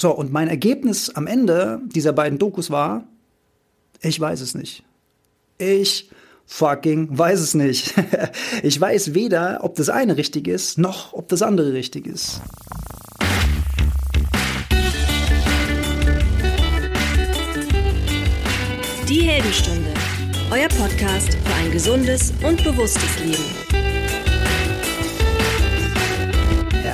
So, und mein Ergebnis am Ende dieser beiden Dokus war, ich weiß es nicht. Ich fucking weiß es nicht. ich weiß weder, ob das eine richtig ist, noch ob das andere richtig ist. Die Heldenstunde, euer Podcast für ein gesundes und bewusstes Leben.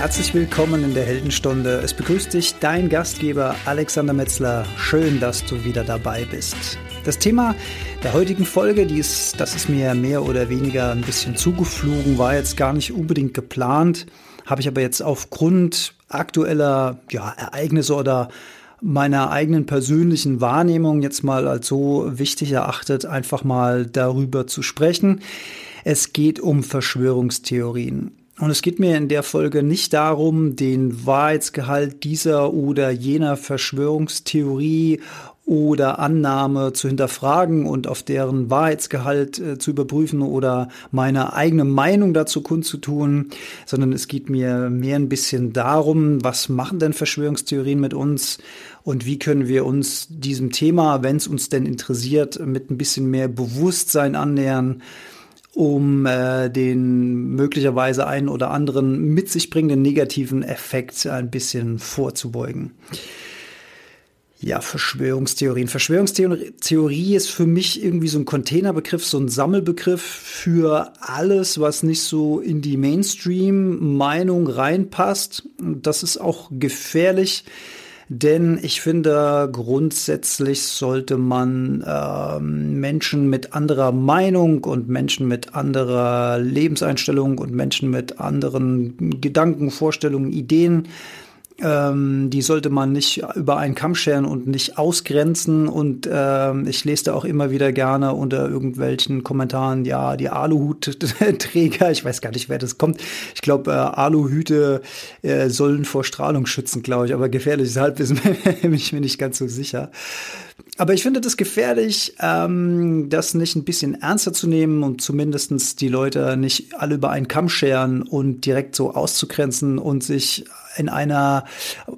Herzlich willkommen in der Heldenstunde. Es begrüßt dich dein Gastgeber Alexander Metzler. Schön, dass du wieder dabei bist. Das Thema der heutigen Folge, die ist, das ist mir mehr oder weniger ein bisschen zugeflogen, war jetzt gar nicht unbedingt geplant, habe ich aber jetzt aufgrund aktueller ja, Ereignisse oder meiner eigenen persönlichen Wahrnehmung jetzt mal als so wichtig erachtet, einfach mal darüber zu sprechen. Es geht um Verschwörungstheorien. Und es geht mir in der Folge nicht darum, den Wahrheitsgehalt dieser oder jener Verschwörungstheorie oder Annahme zu hinterfragen und auf deren Wahrheitsgehalt äh, zu überprüfen oder meine eigene Meinung dazu kundzutun, sondern es geht mir mehr ein bisschen darum, was machen denn Verschwörungstheorien mit uns und wie können wir uns diesem Thema, wenn es uns denn interessiert, mit ein bisschen mehr Bewusstsein annähern um äh, den möglicherweise einen oder anderen mit sich bringenden negativen Effekt ein bisschen vorzubeugen. Ja, Verschwörungstheorien. Verschwörungstheorie ist für mich irgendwie so ein Containerbegriff, so ein Sammelbegriff für alles, was nicht so in die Mainstream-Meinung reinpasst. Das ist auch gefährlich denn ich finde, grundsätzlich sollte man äh, Menschen mit anderer Meinung und Menschen mit anderer Lebenseinstellung und Menschen mit anderen Gedanken, Vorstellungen, Ideen ähm, die sollte man nicht über einen Kamm scheren und nicht ausgrenzen. Und ähm, ich lese da auch immer wieder gerne unter irgendwelchen Kommentaren, ja, die Aluhutträger, ich weiß gar nicht, wer das kommt. Ich glaube, äh, Aluhüte äh, sollen vor Strahlung schützen, glaube ich, aber gefährliches Halbwissen bin ich mir nicht ganz so sicher. Aber ich finde das gefährlich, ähm, das nicht ein bisschen ernster zu nehmen und zumindestens die Leute nicht alle über einen Kamm scheren und direkt so auszugrenzen und sich in einer,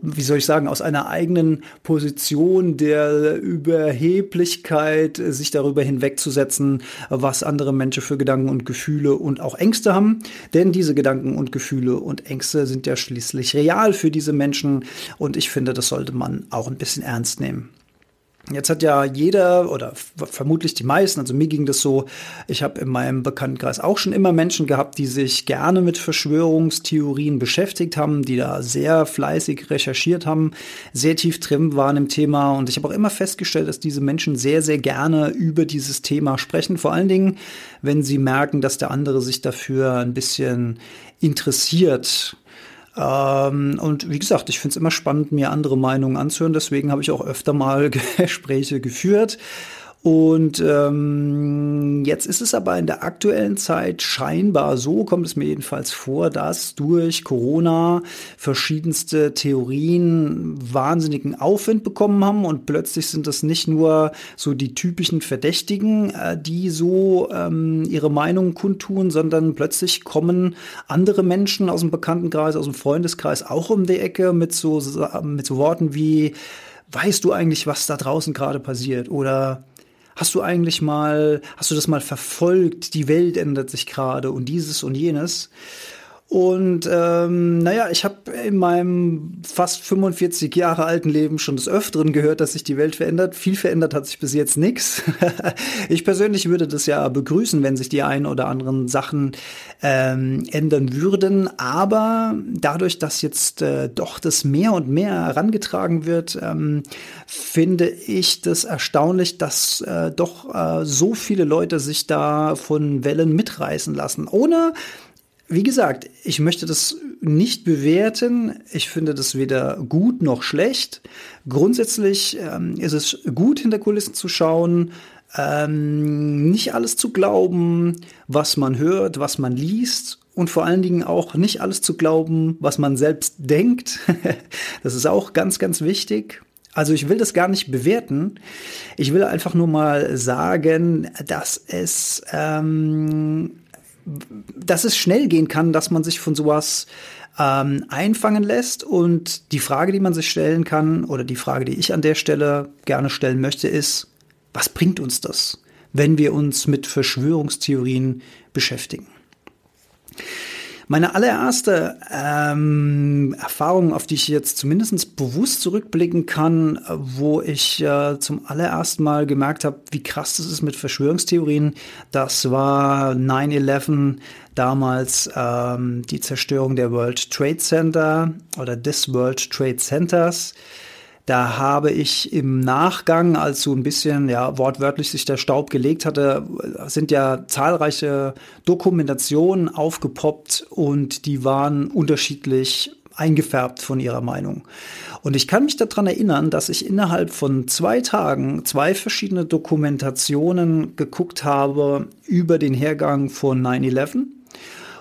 wie soll ich sagen, aus einer eigenen Position der Überheblichkeit sich darüber hinwegzusetzen, was andere Menschen für Gedanken und Gefühle und auch Ängste haben. Denn diese Gedanken und Gefühle und Ängste sind ja schließlich real für diese Menschen und ich finde, das sollte man auch ein bisschen ernst nehmen. Jetzt hat ja jeder oder vermutlich die meisten, also mir ging das so, ich habe in meinem Bekanntenkreis auch schon immer Menschen gehabt, die sich gerne mit Verschwörungstheorien beschäftigt haben, die da sehr fleißig recherchiert haben, sehr tief drin waren im Thema. Und ich habe auch immer festgestellt, dass diese Menschen sehr, sehr gerne über dieses Thema sprechen, vor allen Dingen, wenn sie merken, dass der andere sich dafür ein bisschen interessiert ähm, und wie gesagt, ich finde es immer spannend, mir andere Meinungen anzuhören. Deswegen habe ich auch öfter mal Gespräche geführt. Und ähm, jetzt ist es aber in der aktuellen Zeit scheinbar so, kommt es mir jedenfalls vor, dass durch Corona verschiedenste Theorien wahnsinnigen Aufwind bekommen haben und plötzlich sind das nicht nur so die typischen Verdächtigen, äh, die so ähm, ihre Meinung kundtun, sondern plötzlich kommen andere Menschen aus dem Bekanntenkreis, aus dem Freundeskreis auch um die Ecke mit so, mit so Worten wie, weißt du eigentlich, was da draußen gerade passiert? Oder Hast du eigentlich mal, hast du das mal verfolgt? Die Welt ändert sich gerade und dieses und jenes. Und ähm, naja, ich habe in meinem fast 45 Jahre alten Leben schon des Öfteren gehört, dass sich die Welt verändert. Viel verändert hat sich bis jetzt nichts. ich persönlich würde das ja begrüßen, wenn sich die ein oder anderen Sachen ähm, ändern würden. Aber dadurch, dass jetzt äh, doch das mehr und mehr herangetragen wird, ähm, finde ich das erstaunlich, dass äh, doch äh, so viele Leute sich da von Wellen mitreißen lassen, ohne wie gesagt, ich möchte das nicht bewerten. Ich finde das weder gut noch schlecht. Grundsätzlich ähm, ist es gut, hinter Kulissen zu schauen, ähm, nicht alles zu glauben, was man hört, was man liest und vor allen Dingen auch nicht alles zu glauben, was man selbst denkt. das ist auch ganz, ganz wichtig. Also ich will das gar nicht bewerten. Ich will einfach nur mal sagen, dass es ähm, dass es schnell gehen kann, dass man sich von sowas ähm, einfangen lässt. Und die Frage, die man sich stellen kann, oder die Frage, die ich an der Stelle gerne stellen möchte, ist, was bringt uns das, wenn wir uns mit Verschwörungstheorien beschäftigen? Meine allererste ähm, Erfahrung, auf die ich jetzt zumindest bewusst zurückblicken kann, wo ich äh, zum allerersten Mal gemerkt habe, wie krass das ist mit Verschwörungstheorien, das war 9-11, damals ähm, die Zerstörung der World Trade Center oder des World Trade Centers. Da habe ich im Nachgang, als so ein bisschen, ja, wortwörtlich sich der Staub gelegt hatte, sind ja zahlreiche Dokumentationen aufgepoppt und die waren unterschiedlich eingefärbt von ihrer Meinung. Und ich kann mich daran erinnern, dass ich innerhalb von zwei Tagen zwei verschiedene Dokumentationen geguckt habe über den Hergang von 9-11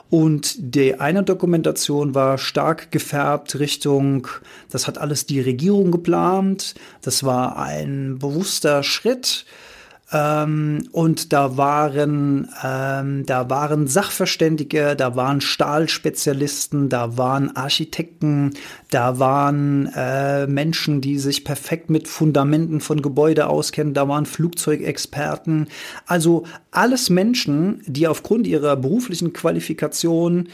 und die eine Dokumentation war stark gefärbt Richtung, das hat alles die Regierung geplant, das war ein bewusster Schritt ähm, und da waren, ähm, da waren Sachverständige, da waren Stahlspezialisten, da waren Architekten, da waren äh, Menschen, die sich perfekt mit Fundamenten von Gebäude auskennen, da waren Flugzeugexperten. Also alles Menschen, die aufgrund ihrer beruflichen Qualifikation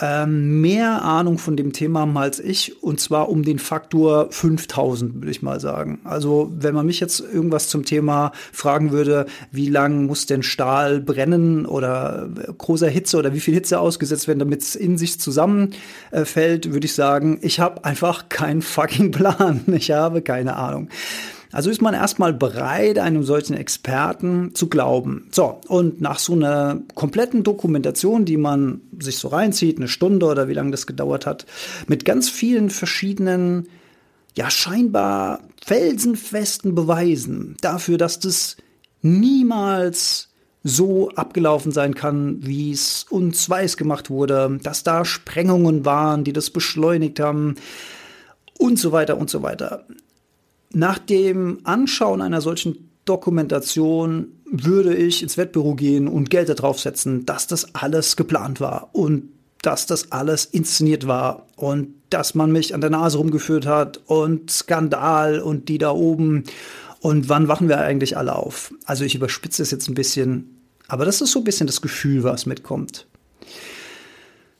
ähm, mehr Ahnung von dem Thema haben als ich, und zwar um den Faktor 5000, würde ich mal sagen. Also wenn man mich jetzt irgendwas zum Thema fragen würde, wie lang muss denn Stahl brennen oder großer Hitze oder wie viel Hitze ausgesetzt werden, damit es in sich zusammenfällt, würde ich sagen, ich habe einfach keinen fucking Plan. Ich habe keine Ahnung. Also ist man erstmal bereit, einem solchen Experten zu glauben. So, und nach so einer kompletten Dokumentation, die man sich so reinzieht, eine Stunde oder wie lange das gedauert hat, mit ganz vielen verschiedenen, ja scheinbar felsenfesten Beweisen dafür, dass das niemals so abgelaufen sein kann, wie es uns weiß gemacht wurde, dass da Sprengungen waren, die das beschleunigt haben und so weiter und so weiter. Nach dem Anschauen einer solchen Dokumentation würde ich ins Wettbüro gehen und Geld darauf setzen, dass das alles geplant war und dass das alles inszeniert war und dass man mich an der Nase rumgeführt hat und Skandal und die da oben. Und wann wachen wir eigentlich alle auf? Also ich überspitze es jetzt ein bisschen, aber das ist so ein bisschen das Gefühl, was mitkommt.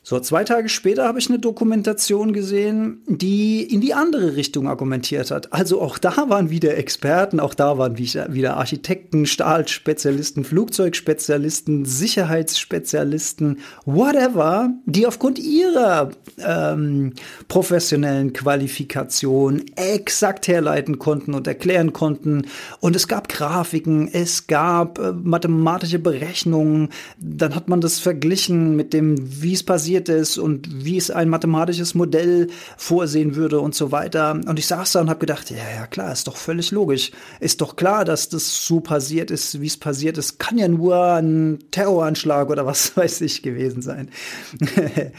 So, zwei Tage später habe ich eine Dokumentation gesehen, die in die andere Richtung argumentiert hat. Also auch da waren wieder Experten, auch da waren wieder Architekten, Stahlspezialisten, Flugzeugspezialisten, Sicherheitsspezialisten, whatever, die aufgrund ihrer ähm, professionellen Qualifikation exakt herleiten konnten und erklären konnten. Und es gab Grafiken, es gab äh, mathematische Berechnungen. Dann hat man das verglichen mit dem, wie es passiert passiert ist und wie es ein mathematisches Modell vorsehen würde und so weiter. Und ich saß da und habe gedacht, ja, ja, klar, ist doch völlig logisch. Ist doch klar, dass das so passiert ist, wie es passiert ist. Kann ja nur ein Terroranschlag oder was weiß ich gewesen sein.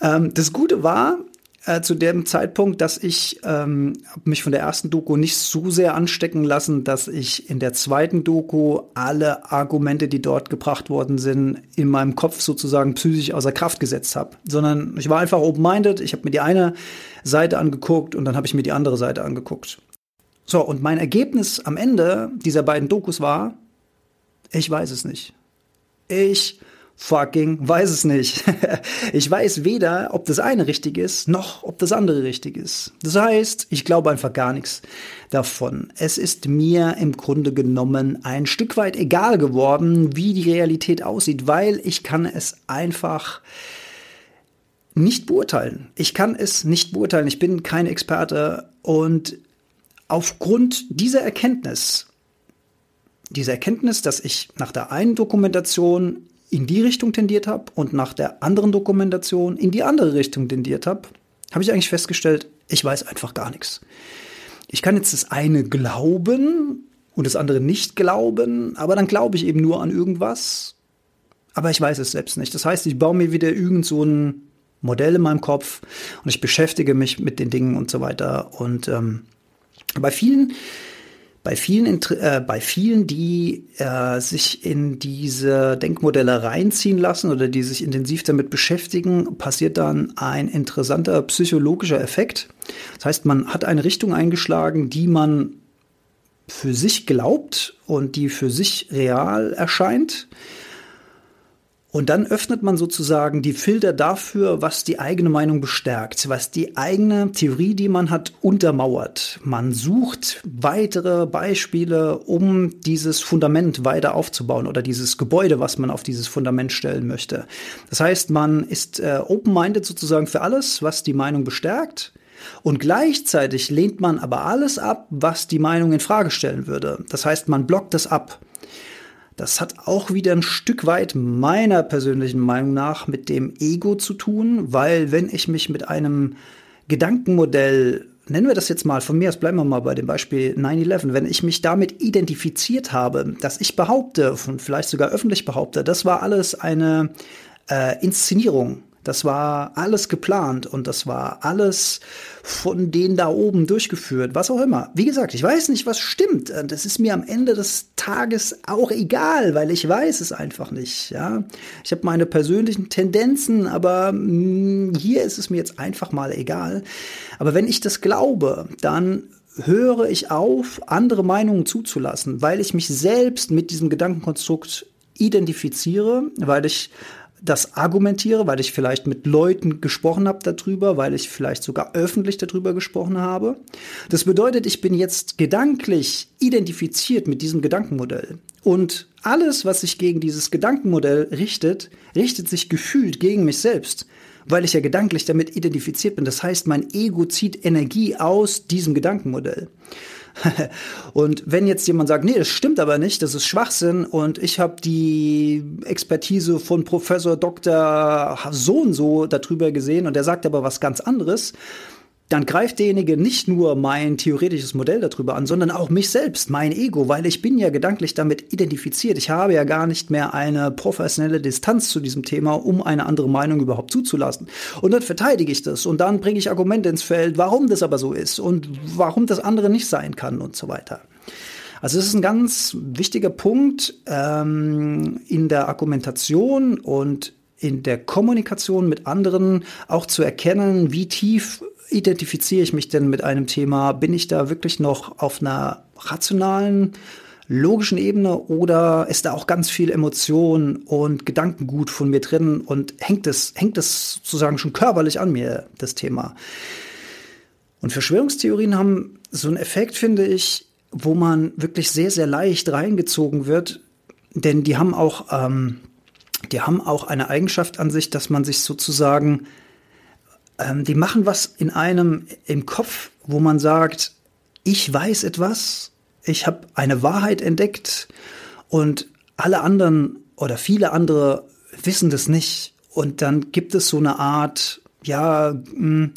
Ähm, das Gute war, äh, zu dem Zeitpunkt, dass ich ähm, mich von der ersten Doku nicht so sehr anstecken lassen, dass ich in der zweiten Doku alle Argumente, die dort gebracht worden sind, in meinem Kopf sozusagen psychisch außer Kraft gesetzt habe, sondern ich war einfach open-minded. Ich habe mir die eine Seite angeguckt und dann habe ich mir die andere Seite angeguckt. So, und mein Ergebnis am Ende dieser beiden Dokus war, ich weiß es nicht. Ich fucking weiß es nicht. ich weiß weder, ob das eine richtig ist, noch ob das andere richtig ist. Das heißt, ich glaube einfach gar nichts davon. Es ist mir im Grunde genommen ein Stück weit egal geworden, wie die Realität aussieht, weil ich kann es einfach nicht beurteilen. Ich kann es nicht beurteilen. Ich bin kein Experte und aufgrund dieser Erkenntnis, diese Erkenntnis, dass ich nach der einen Dokumentation in die Richtung tendiert habe und nach der anderen Dokumentation in die andere Richtung tendiert habe, habe ich eigentlich festgestellt, ich weiß einfach gar nichts. Ich kann jetzt das eine glauben und das andere nicht glauben, aber dann glaube ich eben nur an irgendwas, aber ich weiß es selbst nicht. Das heißt, ich baue mir wieder irgend so ein Modell in meinem Kopf und ich beschäftige mich mit den Dingen und so weiter. Und ähm, bei vielen Bei vielen, äh, bei vielen, die äh, sich in diese Denkmodelle reinziehen lassen oder die sich intensiv damit beschäftigen, passiert dann ein interessanter psychologischer Effekt. Das heißt, man hat eine Richtung eingeschlagen, die man für sich glaubt und die für sich real erscheint. Und dann öffnet man sozusagen die Filter dafür, was die eigene Meinung bestärkt, was die eigene Theorie, die man hat, untermauert. Man sucht weitere Beispiele, um dieses Fundament weiter aufzubauen oder dieses Gebäude, was man auf dieses Fundament stellen möchte. Das heißt, man ist äh, open-minded sozusagen für alles, was die Meinung bestärkt. Und gleichzeitig lehnt man aber alles ab, was die Meinung in Frage stellen würde. Das heißt, man blockt es ab. Das hat auch wieder ein Stück weit meiner persönlichen Meinung nach mit dem Ego zu tun, weil wenn ich mich mit einem Gedankenmodell, nennen wir das jetzt mal, von mir aus bleiben wir mal bei dem Beispiel 9-11, wenn ich mich damit identifiziert habe, dass ich behaupte und vielleicht sogar öffentlich behaupte, das war alles eine äh, Inszenierung, das war alles geplant und das war alles von denen da oben durchgeführt, was auch immer. Wie gesagt, ich weiß nicht, was stimmt. Das ist mir am Ende des Tages auch egal, weil ich weiß es einfach nicht. Ja, ich habe meine persönlichen Tendenzen, aber mh, hm, hier ist es mir jetzt einfach mal egal. Aber wenn ich das glaube, dann höre ich auf, andere Meinungen zuzulassen, weil ich mich selbst mit diesem Gedankenkonstrukt identifiziere, weil ich das argumentiere, weil ich vielleicht mit Leuten gesprochen habe darüber, weil ich vielleicht sogar öffentlich darüber gesprochen habe. Das bedeutet, ich bin jetzt gedanklich identifiziert mit diesem Gedankenmodell. Und alles, was sich gegen dieses Gedankenmodell richtet, richtet sich gefühlt gegen mich selbst, weil ich ja gedanklich damit identifiziert bin. Das heißt, mein Ego zieht Energie aus diesem Gedankenmodell. und wenn jetzt jemand sagt, nee, das stimmt aber nicht, das ist Schwachsinn und ich habe die Expertise von Professor Dr. so und so darüber gesehen und der sagt aber was ganz anderes, dann greift derjenige nicht nur mein theoretisches Modell darüber an, sondern auch mich selbst, mein Ego, weil ich bin ja gedanklich damit identifiziert. Ich habe ja gar nicht mehr eine professionelle Distanz zu diesem Thema, um eine andere Meinung überhaupt zuzulassen. Und dann verteidige ich das und dann bringe ich Argumente ins Feld, warum das aber so ist und warum das andere nicht sein kann und so weiter. Also es ist ein ganz wichtiger Punkt ähm, in der Argumentation und in der Kommunikation mit anderen auch zu erkennen, wie tief identifiziere ich mich denn mit einem Thema? Bin ich da wirklich noch auf einer rationalen, logischen Ebene oder ist da auch ganz viel Emotion und Gedankengut von mir drin und hängt es, hängt es sozusagen schon körperlich an mir, das Thema? Und Verschwörungstheorien haben so einen Effekt, finde ich, wo man wirklich sehr, sehr leicht reingezogen wird, denn die haben auch, ähm, die haben auch eine Eigenschaft an sich, dass man sich sozusagen ähm, die machen was in einem im Kopf, wo man sagt, ich weiß etwas, ich habe eine Wahrheit entdeckt und alle anderen oder viele andere wissen das nicht. Und dann gibt es so eine Art, ja, hm,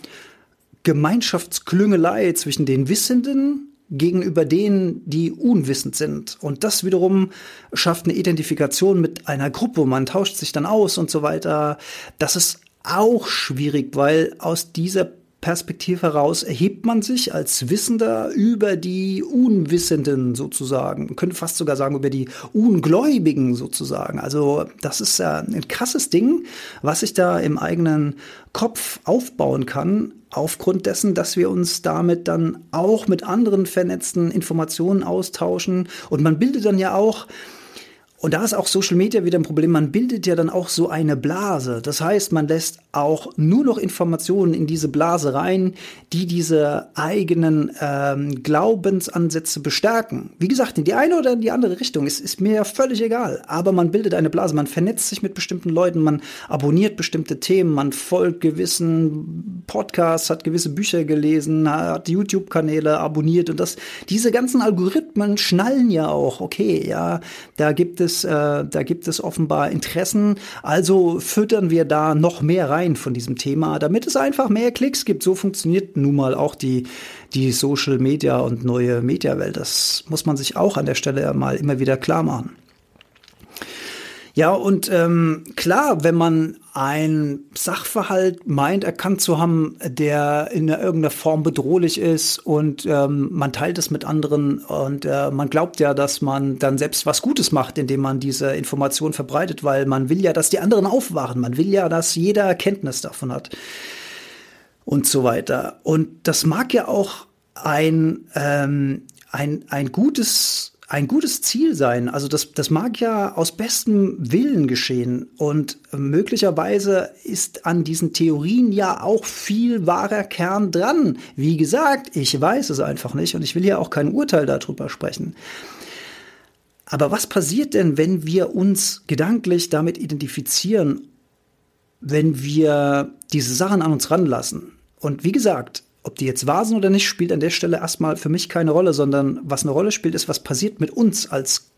Gemeinschaftsklüngelei zwischen den Wissenden gegenüber denen, die unwissend sind. Und das wiederum schafft eine Identifikation mit einer Gruppe. Man tauscht sich dann aus und so weiter. Das ist auch schwierig, weil aus dieser Perspektive heraus erhebt man sich als Wissender über die Unwissenden sozusagen. Man könnte fast sogar sagen über die Ungläubigen sozusagen. Also das ist ein krasses Ding, was sich da im eigenen Kopf aufbauen kann, aufgrund dessen, dass wir uns damit dann auch mit anderen vernetzten Informationen austauschen. Und man bildet dann ja auch und da ist auch Social Media wieder ein Problem. Man bildet ja dann auch so eine Blase. Das heißt, man lässt auch nur noch Informationen in diese Blase rein, die diese eigenen ähm, Glaubensansätze bestärken. Wie gesagt, in die eine oder in die andere Richtung ist, ist mir ja völlig egal. Aber man bildet eine Blase, man vernetzt sich mit bestimmten Leuten, man abonniert bestimmte Themen, man folgt gewissen Podcasts, hat gewisse Bücher gelesen, hat YouTube-Kanäle abonniert und das, diese ganzen Algorithmen schnallen ja auch. Okay, ja, da gibt es, äh, da gibt es offenbar Interessen. Also füttern wir da noch mehr rein von diesem Thema, damit es einfach mehr Klicks gibt. So funktioniert nun mal auch die, die Social Media und neue Mediawelt. Das muss man sich auch an der Stelle mal immer wieder klar machen. Ja, und ähm, klar, wenn man ein Sachverhalt meint, erkannt zu haben, der in irgendeiner Form bedrohlich ist und ähm, man teilt es mit anderen und äh, man glaubt ja, dass man dann selbst was Gutes macht, indem man diese Information verbreitet, weil man will ja, dass die anderen aufwachen, man will ja, dass jeder Erkenntnis davon hat und so weiter. Und das mag ja auch ein, ähm, ein, ein gutes ein gutes Ziel sein. Also das, das mag ja aus bestem Willen geschehen. Und möglicherweise ist an diesen Theorien ja auch viel wahrer Kern dran. Wie gesagt, ich weiß es einfach nicht und ich will hier auch kein Urteil darüber sprechen. Aber was passiert denn, wenn wir uns gedanklich damit identifizieren, wenn wir diese Sachen an uns ranlassen? Und wie gesagt, ob die jetzt wahr sind oder nicht, spielt an der Stelle erstmal für mich keine Rolle, sondern was eine Rolle spielt, ist, was passiert mit uns als,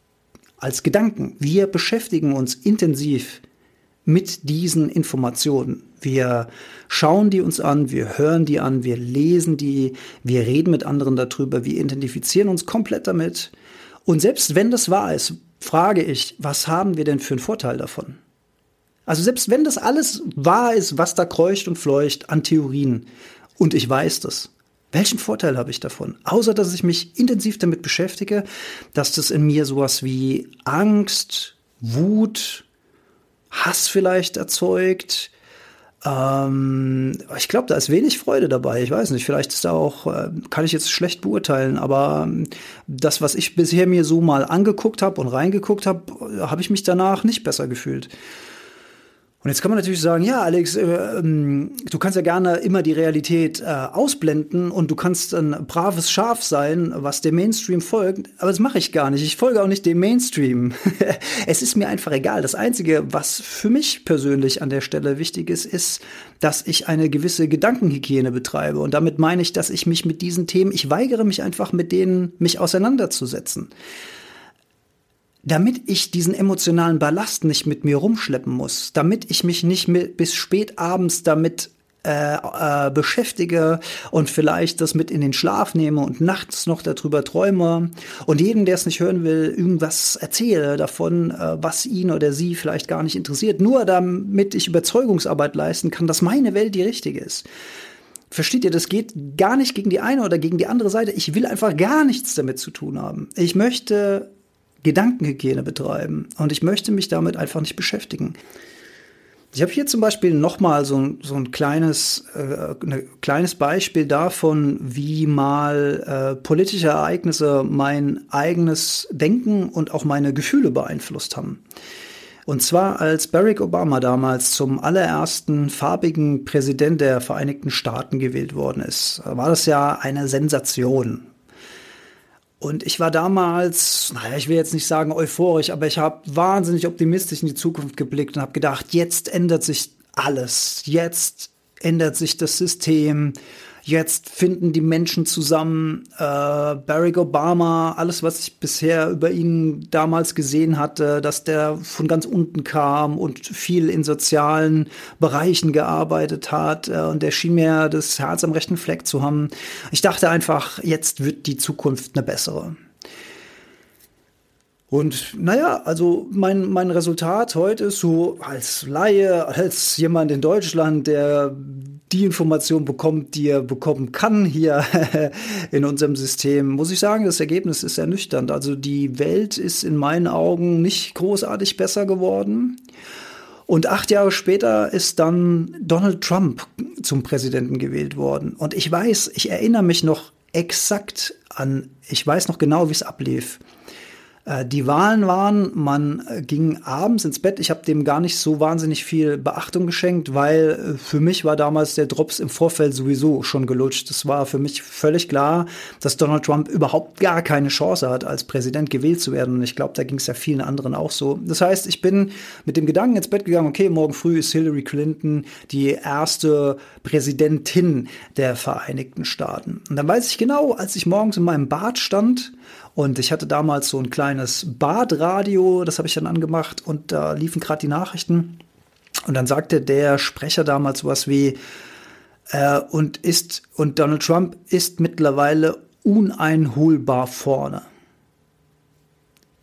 als Gedanken. Wir beschäftigen uns intensiv mit diesen Informationen. Wir schauen die uns an, wir hören die an, wir lesen die, wir reden mit anderen darüber, wir identifizieren uns komplett damit. Und selbst wenn das wahr ist, frage ich, was haben wir denn für einen Vorteil davon? Also selbst wenn das alles wahr ist, was da kreucht und fleucht an Theorien, und ich weiß das. Welchen Vorteil habe ich davon? Außer dass ich mich intensiv damit beschäftige, dass das in mir sowas wie Angst, Wut, Hass vielleicht erzeugt. Ähm, ich glaube, da ist wenig Freude dabei. Ich weiß nicht, vielleicht ist da auch, äh, kann ich jetzt schlecht beurteilen, aber ähm, das, was ich bisher mir so mal angeguckt habe und reingeguckt habe, habe ich mich danach nicht besser gefühlt. Und jetzt kann man natürlich sagen, ja, Alex, äh, ähm, du kannst ja gerne immer die Realität äh, ausblenden und du kannst ein braves Schaf sein, was dem Mainstream folgt. Aber das mache ich gar nicht. Ich folge auch nicht dem Mainstream. es ist mir einfach egal. Das Einzige, was für mich persönlich an der Stelle wichtig ist, ist, dass ich eine gewisse Gedankenhygiene betreibe. Und damit meine ich, dass ich mich mit diesen Themen, ich weigere mich einfach mit denen, mich auseinanderzusetzen damit ich diesen emotionalen Ballast nicht mit mir rumschleppen muss, damit ich mich nicht bis spät abends damit äh, äh, beschäftige und vielleicht das mit in den Schlaf nehme und nachts noch darüber träume und jedem, der es nicht hören will, irgendwas erzähle davon, äh, was ihn oder sie vielleicht gar nicht interessiert, nur damit ich Überzeugungsarbeit leisten kann, dass meine Welt die richtige ist. Versteht ihr, das geht gar nicht gegen die eine oder gegen die andere Seite. Ich will einfach gar nichts damit zu tun haben. Ich möchte Gedankenhygiene betreiben. Und ich möchte mich damit einfach nicht beschäftigen. Ich habe hier zum Beispiel nochmal so, so ein kleines, äh, ein kleines Beispiel davon, wie mal äh, politische Ereignisse mein eigenes Denken und auch meine Gefühle beeinflusst haben. Und zwar als Barack Obama damals zum allerersten farbigen Präsident der Vereinigten Staaten gewählt worden ist, war das ja eine Sensation. Und ich war damals, naja, ich will jetzt nicht sagen euphorisch, aber ich habe wahnsinnig optimistisch in die Zukunft geblickt und habe gedacht, jetzt ändert sich alles. Jetzt ändert sich das System. Jetzt finden die Menschen zusammen. Äh, Barack Obama, alles, was ich bisher über ihn damals gesehen hatte, dass der von ganz unten kam und viel in sozialen Bereichen gearbeitet hat. Äh, und der schien mir das Herz am rechten Fleck zu haben. Ich dachte einfach, jetzt wird die Zukunft eine bessere. Und naja, also mein, mein Resultat heute ist so als Laie, als jemand in Deutschland, der die Information bekommt, die er bekommen kann hier in unserem System, muss ich sagen, das Ergebnis ist ernüchternd. Also die Welt ist in meinen Augen nicht großartig besser geworden. Und acht Jahre später ist dann Donald Trump zum Präsidenten gewählt worden. Und ich weiß, ich erinnere mich noch exakt an, ich weiß noch genau, wie es ablief. Äh, die Wahlen waren, man äh, ging abends ins Bett. Ich habe dem gar nicht so wahnsinnig viel Beachtung geschenkt, weil äh, für mich war damals der Drops im Vorfeld sowieso schon gelutscht. Es war für mich völlig klar, dass Donald Trump überhaupt gar keine Chance hat, als Präsident gewählt zu werden. Und ich glaube, da ging es ja vielen anderen auch so. Das heißt, ich bin mit dem Gedanken ins Bett gegangen, okay, morgen früh ist Hillary Clinton die erste Präsidentin der Vereinigten Staaten. Und dann weiß ich genau, als ich morgens in meinem Bad stand, und ich hatte damals so ein kleines Badradio, das habe ich dann angemacht und da liefen gerade die Nachrichten. Und dann sagte der Sprecher damals sowas wie, äh, und ist, und Donald Trump ist mittlerweile uneinholbar vorne.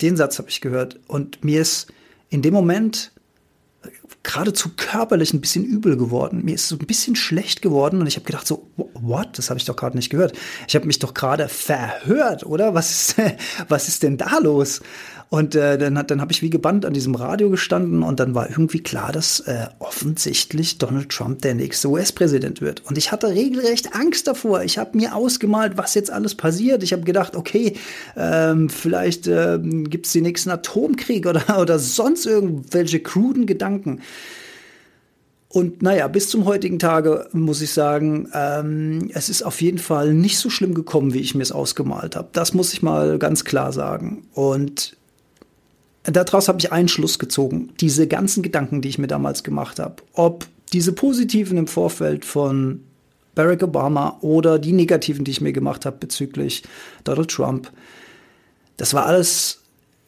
Den Satz habe ich gehört und mir ist in dem Moment geradezu körperlich ein bisschen übel geworden. Mir ist so ein bisschen schlecht geworden und ich habe gedacht so, what? Das habe ich doch gerade nicht gehört. Ich habe mich doch gerade verhört, oder? Was ist, was ist denn da los? Und äh, dann, dann habe ich wie gebannt an diesem Radio gestanden und dann war irgendwie klar, dass äh, offensichtlich Donald Trump der nächste US-Präsident wird. Und ich hatte regelrecht Angst davor. Ich habe mir ausgemalt, was jetzt alles passiert. Ich habe gedacht, okay, ähm, vielleicht äh, gibt es den nächsten Atomkrieg oder, oder sonst irgendwelche kruden Gedanken. Und naja, bis zum heutigen Tage muss ich sagen, ähm, es ist auf jeden Fall nicht so schlimm gekommen, wie ich mir es ausgemalt habe. Das muss ich mal ganz klar sagen. Und daraus habe ich einen Schluss gezogen. Diese ganzen Gedanken, die ich mir damals gemacht habe, ob diese positiven im Vorfeld von Barack Obama oder die negativen, die ich mir gemacht habe bezüglich Donald Trump, das war alles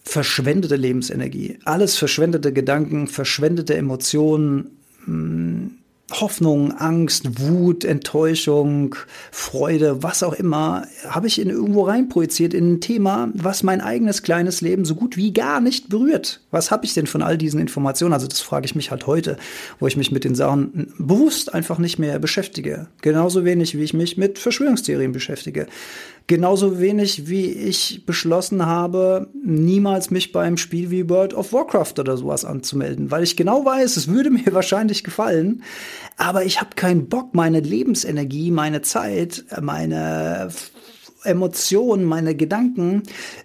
verschwendete Lebensenergie, alles verschwendete Gedanken, verschwendete Emotionen, hm, Hoffnung, Angst, Wut, Enttäuschung, Freude, was auch immer, habe ich in irgendwo reinprojiziert in ein Thema, was mein eigenes kleines Leben so gut wie gar nicht berührt. Was habe ich denn von all diesen Informationen? Also das frage ich mich halt heute, wo ich mich mit den Sachen bewusst einfach nicht mehr beschäftige. Genauso wenig, wie ich mich mit Verschwörungstheorien beschäftige. Genauso wenig wie ich beschlossen habe, niemals mich beim Spiel wie World of Warcraft oder sowas anzumelden, weil ich genau weiß, es würde mir wahrscheinlich gefallen, aber ich habe keinen Bock, meine Lebensenergie, meine Zeit, meine Emotionen, meine Gedanken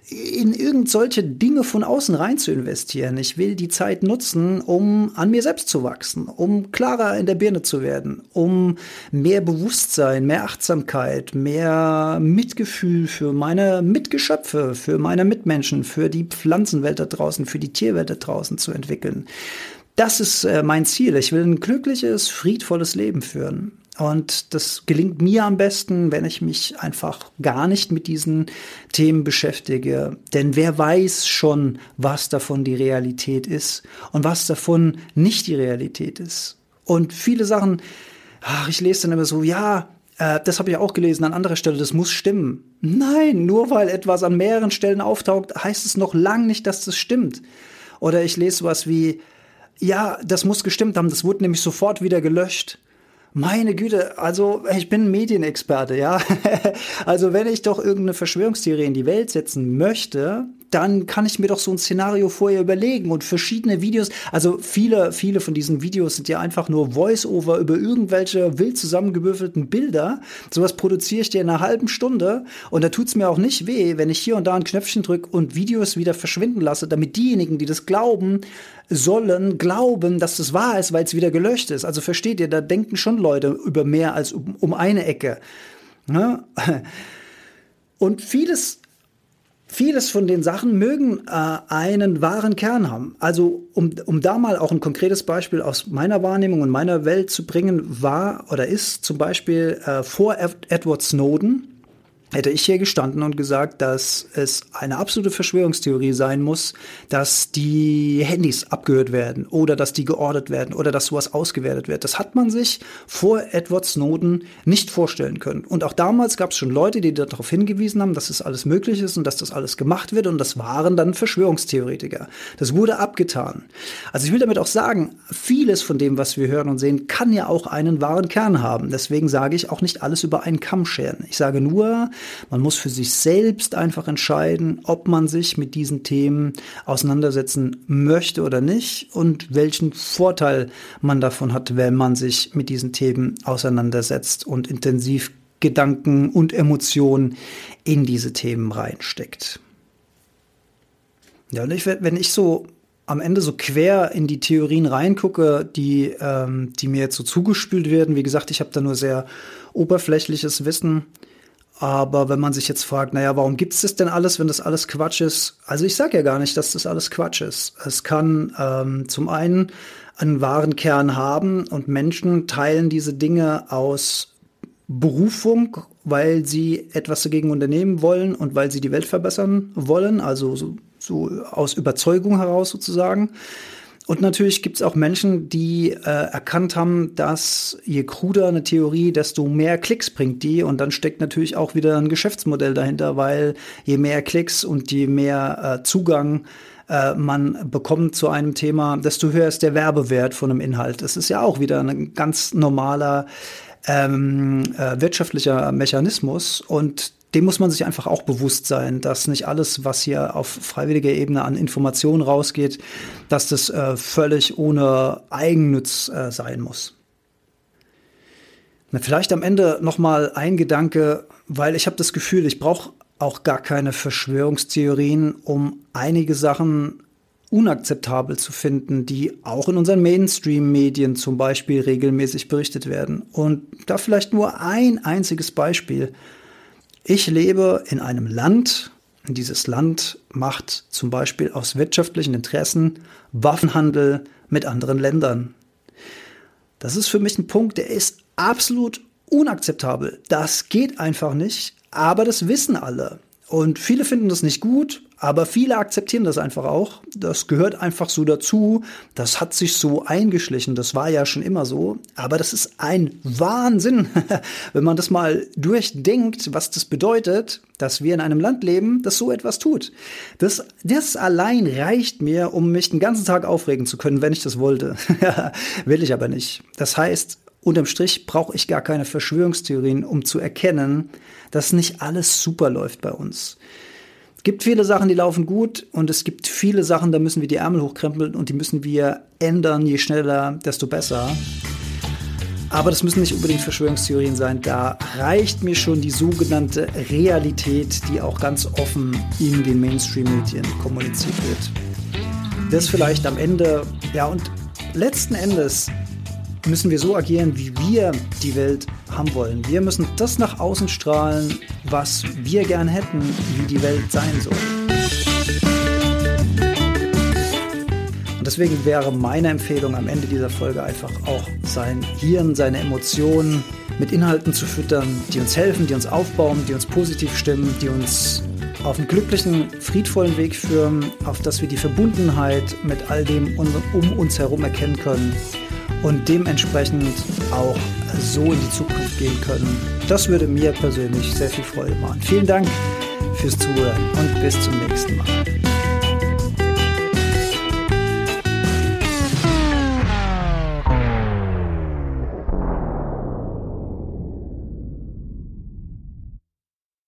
in irgend solche Dinge von außen rein zu investieren. Ich will die Zeit nutzen, um an mir selbst zu wachsen, um klarer in der Birne zu werden, um mehr Bewusstsein, mehr Achtsamkeit, mehr Mitgefühl für meine Mitgeschöpfe, für meine Mitmenschen, für die Pflanzenwelt da draußen, für die Tierwelt da draußen zu entwickeln. Das ist äh, mein Ziel. Ich will ein glückliches, friedvolles Leben führen. Und das gelingt mir am besten, wenn ich mich einfach gar nicht mit diesen Themen beschäftige. Denn wer weiß schon, was davon die Realität ist und was davon nicht die Realität ist. Und viele Sachen, ach, ich lese dann immer so, ja, äh, das habe ich auch gelesen an anderer Stelle, das muss stimmen. Nein, nur weil etwas an mehreren Stellen auftaucht, heißt es noch lang nicht, dass das stimmt. Oder ich lese was wie, ja, das muss gestimmt haben, das wurde nämlich sofort wieder gelöscht. Meine Güte, also ich bin Medienexperte, ja. also wenn ich doch irgendeine Verschwörungstheorie in die Welt setzen möchte, dann kann ich mir doch so ein Szenario vorher überlegen und verschiedene Videos, also viele, viele von diesen Videos sind ja einfach nur Voice-Over über irgendwelche wild zusammengewürfelten Bilder. Sowas produziere ich dir in einer halben Stunde und da tut's mir auch nicht weh, wenn ich hier und da ein Knöpfchen drücke und Videos wieder verschwinden lasse, damit diejenigen, die das glauben, sollen glauben, dass das wahr ist, weil es wieder gelöscht ist. Also versteht ihr, da denken schon Leute über mehr als um, um eine Ecke. Ne? Und vieles Vieles von den Sachen mögen äh, einen wahren Kern haben. Also um, um da mal auch ein konkretes Beispiel aus meiner Wahrnehmung und meiner Welt zu bringen, war oder ist zum Beispiel äh, vor Edward Snowden hätte ich hier gestanden und gesagt, dass es eine absolute Verschwörungstheorie sein muss, dass die Handys abgehört werden oder dass die geordert werden oder dass sowas ausgewertet wird. Das hat man sich vor Edward Snowden nicht vorstellen können. Und auch damals gab es schon Leute, die darauf hingewiesen haben, dass das alles möglich ist und dass das alles gemacht wird und das waren dann Verschwörungstheoretiker. Das wurde abgetan. Also ich will damit auch sagen, vieles von dem, was wir hören und sehen, kann ja auch einen wahren Kern haben. Deswegen sage ich auch nicht alles über einen Kamm scheren. Ich sage nur, man muss für sich selbst einfach entscheiden, ob man sich mit diesen Themen auseinandersetzen möchte oder nicht und welchen Vorteil man davon hat, wenn man sich mit diesen Themen auseinandersetzt und intensiv Gedanken und Emotionen in diese Themen reinsteckt. Ja, und ich, wenn ich so am Ende so quer in die Theorien reingucke, die, ähm, die mir jetzt so zugespült werden, wie gesagt, ich habe da nur sehr oberflächliches Wissen, aber wenn man sich jetzt fragt, naja, warum gibt es das denn alles, wenn das alles Quatsch ist? Also ich sage ja gar nicht, dass das alles Quatsch ist. Es kann ähm, zum einen einen wahren Kern haben und Menschen teilen diese Dinge aus Berufung, weil sie etwas dagegen unternehmen wollen und weil sie die Welt verbessern wollen, also so, so aus Überzeugung heraus sozusagen. Und natürlich gibt es auch Menschen, die äh, erkannt haben, dass je kruder eine Theorie, desto mehr Klicks bringt die. Und dann steckt natürlich auch wieder ein Geschäftsmodell dahinter, weil je mehr Klicks und je mehr äh, Zugang äh, man bekommt zu einem Thema, desto höher ist der Werbewert von einem Inhalt. Das ist ja auch wieder ein ganz normaler ähm, äh, wirtschaftlicher Mechanismus und dem muss man sich einfach auch bewusst sein, dass nicht alles, was hier auf freiwilliger Ebene an Informationen rausgeht, dass das äh, völlig ohne Eigennutz äh, sein muss. Vielleicht am Ende noch mal ein Gedanke, weil ich habe das Gefühl, ich brauche auch gar keine Verschwörungstheorien, um einige Sachen unakzeptabel zu finden, die auch in unseren Mainstream-Medien zum Beispiel regelmäßig berichtet werden. Und da vielleicht nur ein einziges Beispiel. Ich lebe in einem Land, dieses Land macht zum Beispiel aus wirtschaftlichen Interessen Waffenhandel mit anderen Ländern. Das ist für mich ein Punkt, der ist absolut unakzeptabel. Das geht einfach nicht, aber das wissen alle. Und viele finden das nicht gut, aber viele akzeptieren das einfach auch. Das gehört einfach so dazu. Das hat sich so eingeschlichen. Das war ja schon immer so. Aber das ist ein Wahnsinn, wenn man das mal durchdenkt, was das bedeutet, dass wir in einem Land leben, das so etwas tut. Das, das allein reicht mir, um mich den ganzen Tag aufregen zu können, wenn ich das wollte. Will ich aber nicht. Das heißt, unterm Strich brauche ich gar keine Verschwörungstheorien, um zu erkennen, dass nicht alles super läuft bei uns. Gibt viele Sachen, die laufen gut und es gibt viele Sachen, da müssen wir die Ärmel hochkrempeln und die müssen wir ändern, je schneller, desto besser. Aber das müssen nicht unbedingt Verschwörungstheorien sein. Da reicht mir schon die sogenannte Realität, die auch ganz offen in den Mainstream-Medien kommuniziert wird. Das vielleicht am Ende, ja, und letzten Endes müssen wir so agieren, wie wir die Welt haben wollen. Wir müssen das nach außen strahlen, was wir gern hätten, wie die Welt sein soll. Und deswegen wäre meine Empfehlung am Ende dieser Folge einfach auch sein Hirn, seine Emotionen mit Inhalten zu füttern, die uns helfen, die uns aufbauen, die uns positiv stimmen, die uns auf einen glücklichen, friedvollen Weg führen, auf dass wir die Verbundenheit mit all dem um uns herum erkennen können und dementsprechend auch so in die Zukunft gehen können. Das würde mir persönlich sehr viel Freude machen. Vielen Dank fürs Zuhören und bis zum nächsten Mal.